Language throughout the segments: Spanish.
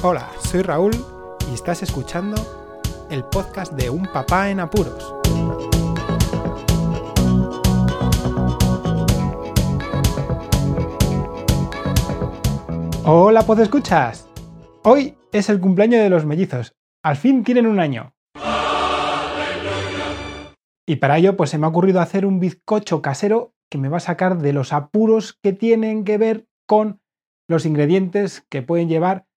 Hola, soy Raúl y estás escuchando el podcast de Un Papá en Apuros. Hola, ¿pod escuchas? Hoy es el cumpleaños de los mellizos. Al fin tienen un año. Y para ello, pues se me ha ocurrido hacer un bizcocho casero que me va a sacar de los apuros que tienen que ver con los ingredientes que pueden llevar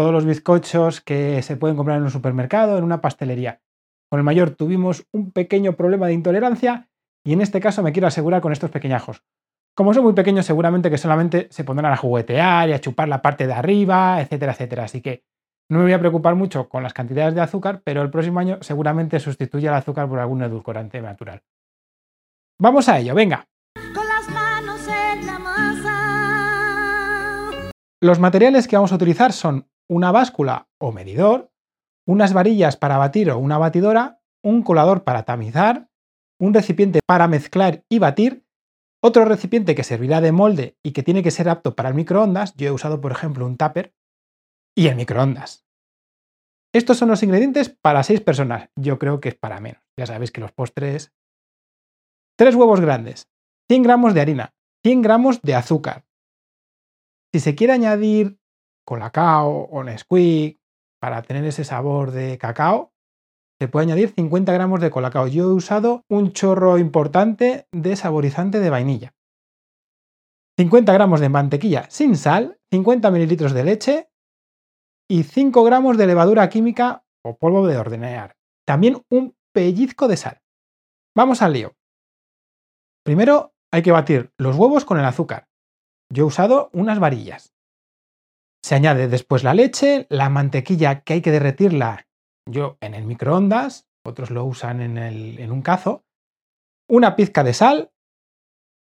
todos los bizcochos que se pueden comprar en un supermercado, en una pastelería. Con el mayor tuvimos un pequeño problema de intolerancia y en este caso me quiero asegurar con estos pequeñajos. Como son muy pequeños, seguramente que solamente se pondrán a juguetear y a chupar la parte de arriba, etcétera, etcétera. Así que no me voy a preocupar mucho con las cantidades de azúcar, pero el próximo año seguramente sustituya el azúcar por algún edulcorante natural. Vamos a ello, venga. Con las manos en la masa. Los materiales que vamos a utilizar son una báscula o medidor, unas varillas para batir o una batidora, un colador para tamizar, un recipiente para mezclar y batir, otro recipiente que servirá de molde y que tiene que ser apto para el microondas, yo he usado por ejemplo un tupper, y el microondas. Estos son los ingredientes para 6 personas, yo creo que es para menos, ya sabéis que los postres... 3 huevos grandes, 100 gramos de harina, 100 gramos de azúcar. Si se quiere añadir colacao o Nesquik, para tener ese sabor de cacao, se puede añadir 50 gramos de colacao. Yo he usado un chorro importante de saborizante de vainilla. 50 gramos de mantequilla sin sal, 50 mililitros de leche y 5 gramos de levadura química o polvo de hornear. También un pellizco de sal. Vamos al lío. Primero hay que batir los huevos con el azúcar. Yo he usado unas varillas. Se añade después la leche, la mantequilla que hay que derretirla, yo en el microondas, otros lo usan en, un cazo, una pizca de sal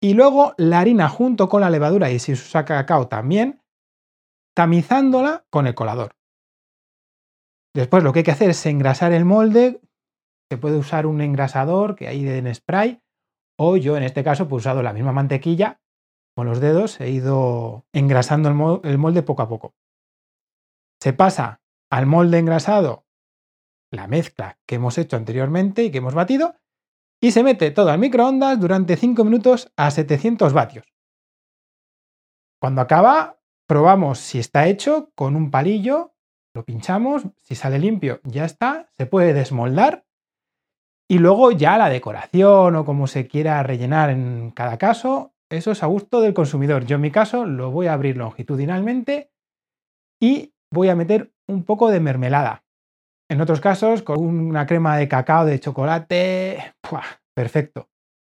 y luego la harina junto con la levadura y si se usa cacao también, tamizándola con el colador. Después lo que hay que hacer es engrasar el molde, se puede usar un engrasador que hay en spray o yo en este caso he usado la misma mantequilla con los dedos he ido engrasando el molde poco a poco. Se pasa al molde engrasado la mezcla que hemos hecho anteriormente y que hemos batido y se mete todo al microondas durante 5 minutos a 700 vatios. Cuando acaba, probamos si está hecho con un palillo, lo pinchamos, si sale limpio ya está, se puede desmoldar y luego ya la decoración o como se quiera rellenar en cada caso eso es a gusto del consumidor. Yo en mi caso lo voy a abrir longitudinalmente y voy a meter un poco de mermelada. En otros casos, con una crema de cacao de chocolate, perfecto.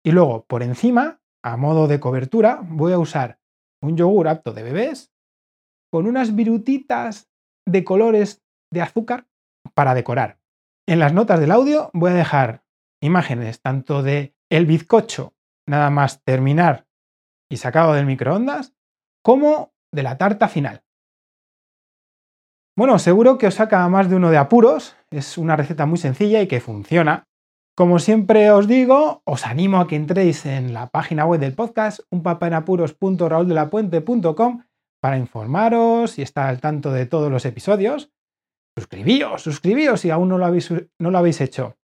Y luego, por encima, a modo de cobertura, voy a usar un yogur apto de bebés con unas virutitas de colores de azúcar para decorar. En las notas del audio voy a dejar imágenes tanto de el bizcocho, nada más terminar y sacado del microondas, como de la tarta final. Bueno, seguro que os saca más de uno de apuros, es una receta muy sencilla y que funciona. Como siempre os digo, os animo a que entréis en la página web del podcast, unpapaenapuros.raúldelapuente.com para informaros y estar al tanto de todos los episodios. Suscribíos, suscribíos si aún no lo habéis, no lo habéis hecho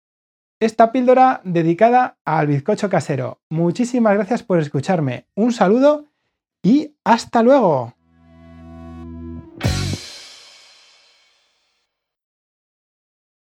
esta píldora dedicada al bizcocho casero. Muchísimas gracias por escucharme. Un saludo y hasta luego.